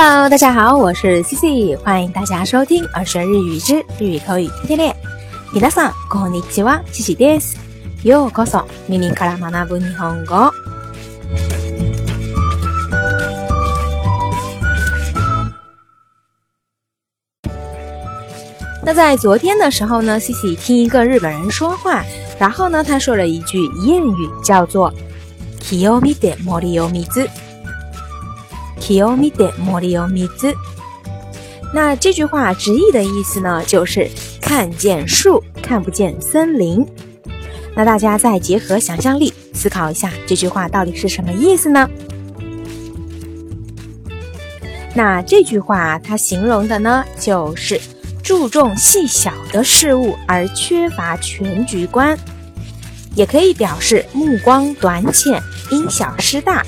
Hello，大家好，我是 C C，欢迎大家收听二十日语之日语口语天天练。皆さんこんにちは、C C です。ようこそ耳から学ぶ日本語。那在昨天的时候呢，C C 听一个日本人说话，然后呢，他说了一句谚语，叫做“気を見て森を見 ず”。気を見て森を見ず。那这句话直译的意思呢，就是看见树，看不见森林。那大家再结合想象力思考一下，这句话到底是什么意思呢？那这句话它形容的呢，就是注重细小的事物而缺乏全局观，也可以表示目光短浅、因小失大。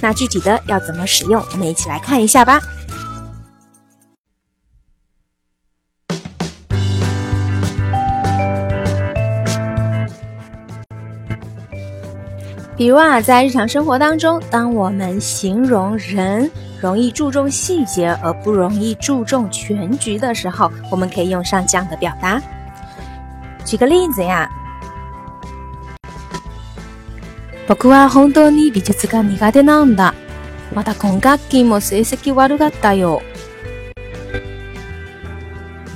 那具体的要怎么使用，我们一起来看一下吧。比如啊，在日常生活当中，当我们形容人容易注重细节而不容易注重全局的时候，我们可以用上这样的表达。举个例子呀。僕は本当に美術が苦手なんだ。また今学期も成績悪かったよ。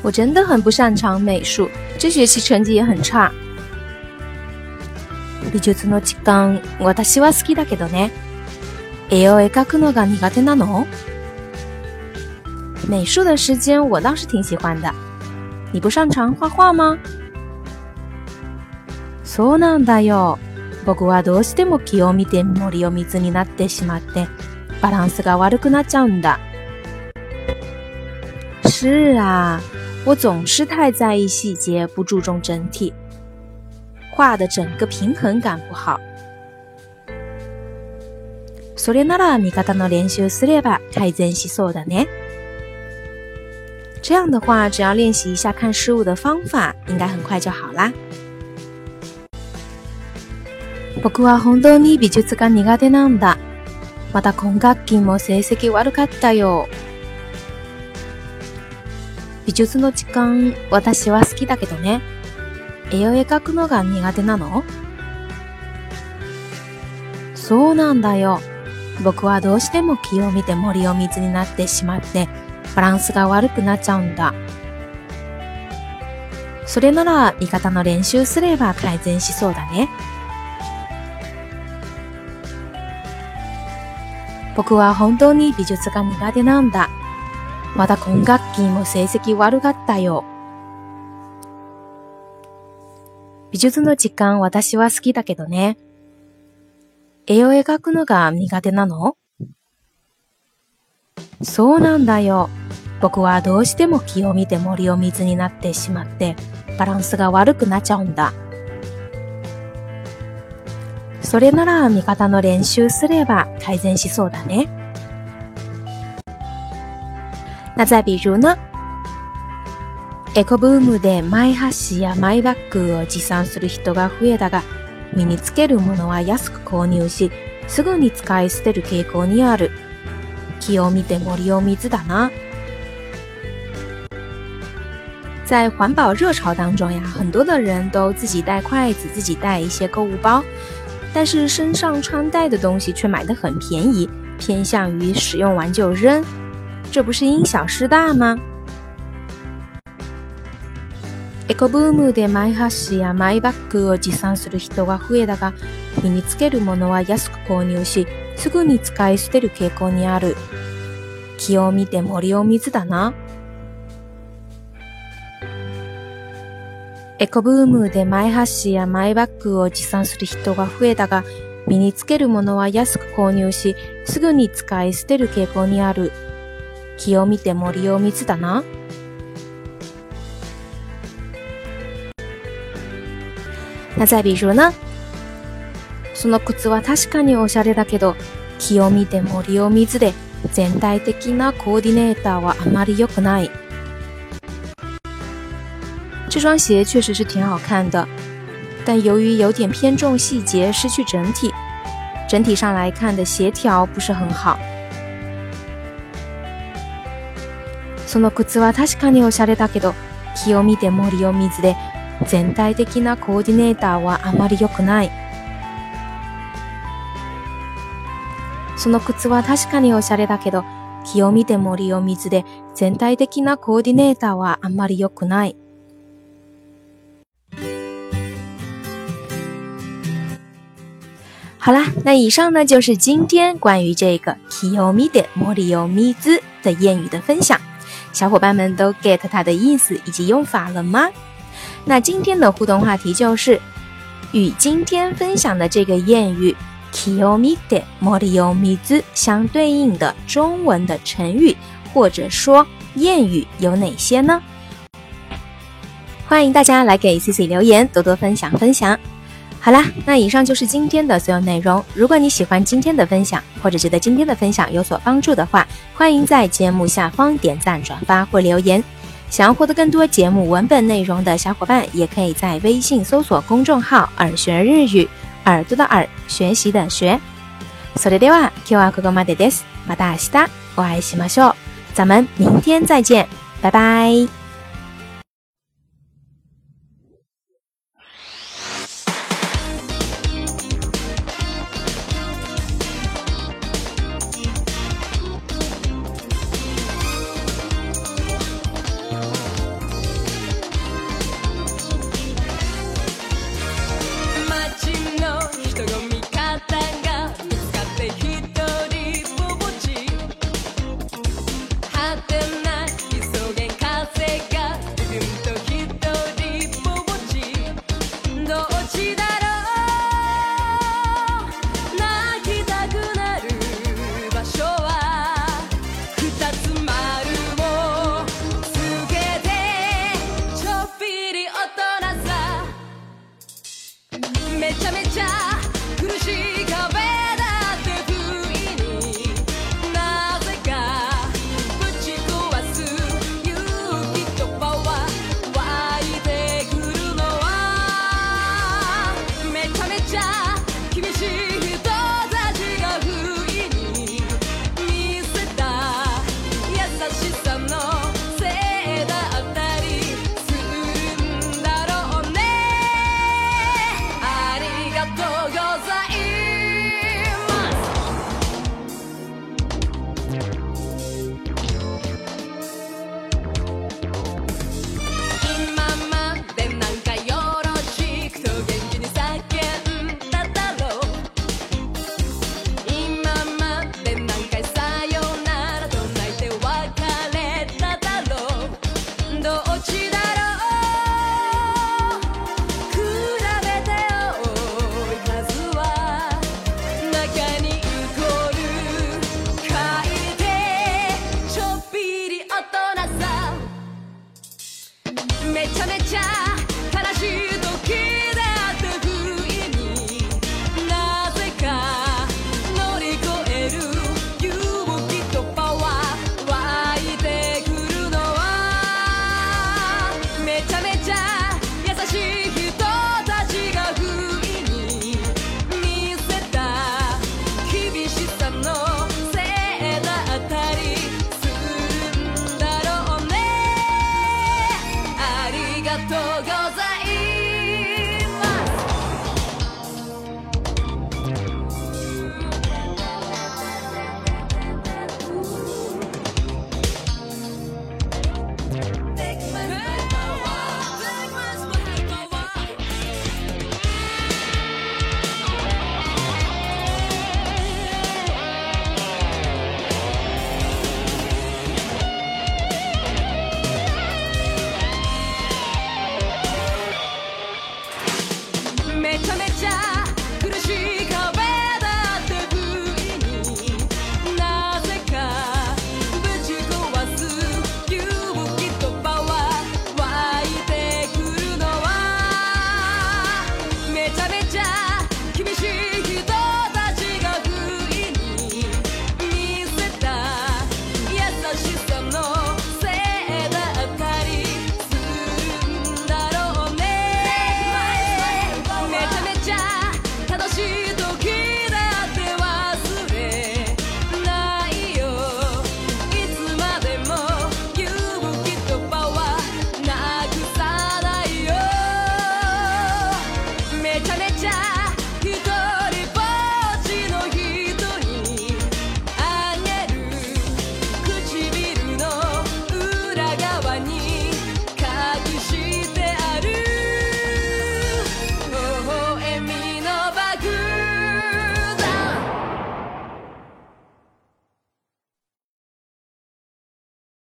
我真的很不擅长美术，这学期成绩也很差。美術の時間、私は好きだけどね。絵を描くのが苦手なの？美术的时间我倒是挺喜欢的。你不擅长画画吗？そうなんだよ。僕はどうしても気を見て森を水になってしまってバランスが悪くなっちゃうんだ。是啊，我总是太在意细节，不注重整体，画的整个平衡感不好。それなら見方の練習すれば改善しそうだね。这样的话，只要练习一下看事物的方法，应该很快就好啦。 僕は本当に美術が苦手なんだ。また今学期も成績悪かったよ。美術の時間、私は好きだけどね。絵を描くのが苦手なの？そうなんだよ。僕はどうしても気を見て森を水になってしまって、バランスが悪くなっちゃうんだ。それなら味方の練習すれば改善しそうだね。僕は本当に美術が苦手なんだ。また今学期も成績悪かったよ。美術の時間私は好きだけどね。絵を描くのが苦手なの？そうなんだよ。僕はどうしても気を見て森を水になってしまって、バランスが悪くなっちゃうんだ。それなら味方の練習すれば改善しそうだね。那再比如呢？エコブームでマイハッシやマイバッグを持参する人が増えたが、身につけるものは安く購入し、すぐに使い捨てる傾向にある。気を見て森を水だな。在环保热潮当中呀，很多的人都自己带筷子，自己带一些购物包。但是身上穿戴的东西却买的很便宜，偏向于使用完就扔，这不是因小失大吗？エコブームでマイハッシやマイバッグを持参する人が増えたが、身につけるものは安く購入し、すぐに使い捨てる傾向にある。気を見て森を水だな。エコブームでマイハッシやマイバッグを持参する人が増えたが、身につけるものは安く購入し、すぐに使い捨てる傾向にある。気を見て森を水だな。那再比如呢？その靴は確かにおしゃれだけど、気を見て森を水で全体的なコーディネーターはあまり良くない。这双鞋确实是挺好看的，但由于有点偏重细节，失去整体，整体上来看的协调不是很好。その靴は確かにおしゃれだけど、木を見て森を水で、全体的なコーディネーターはあまり良くない。その靴は確かにおしゃれだけど、木を見て森を水で、全体的なコーディネーターはあまり良くない。好啦，那以上呢就是今天关于这个 “kiyomi de moriyomi” 的谚语的分享。小伙伴们都 get 它的意思以及用法了吗？那今天的互动话题就是与今天分享的这个谚语 “kiyomi de moriyomi” 相对应的中文的成语或者说谚语有哪些呢？欢迎大家来给 Cici 留言，多多分享分享。好啦，那以上就是今天的所有内容。如果你喜欢今天的分享，或者觉得今天的分享有所帮助的话，欢迎在节目下方点赞、转发或留言。想要获得更多节目文本内容的小伙伴，也可以在微信搜索公众号“耳学日语”，耳朵的耳，学习的学。それでは今日はここまでです。また明日お会いしましょう。咱们明天再见，拜拜。 とご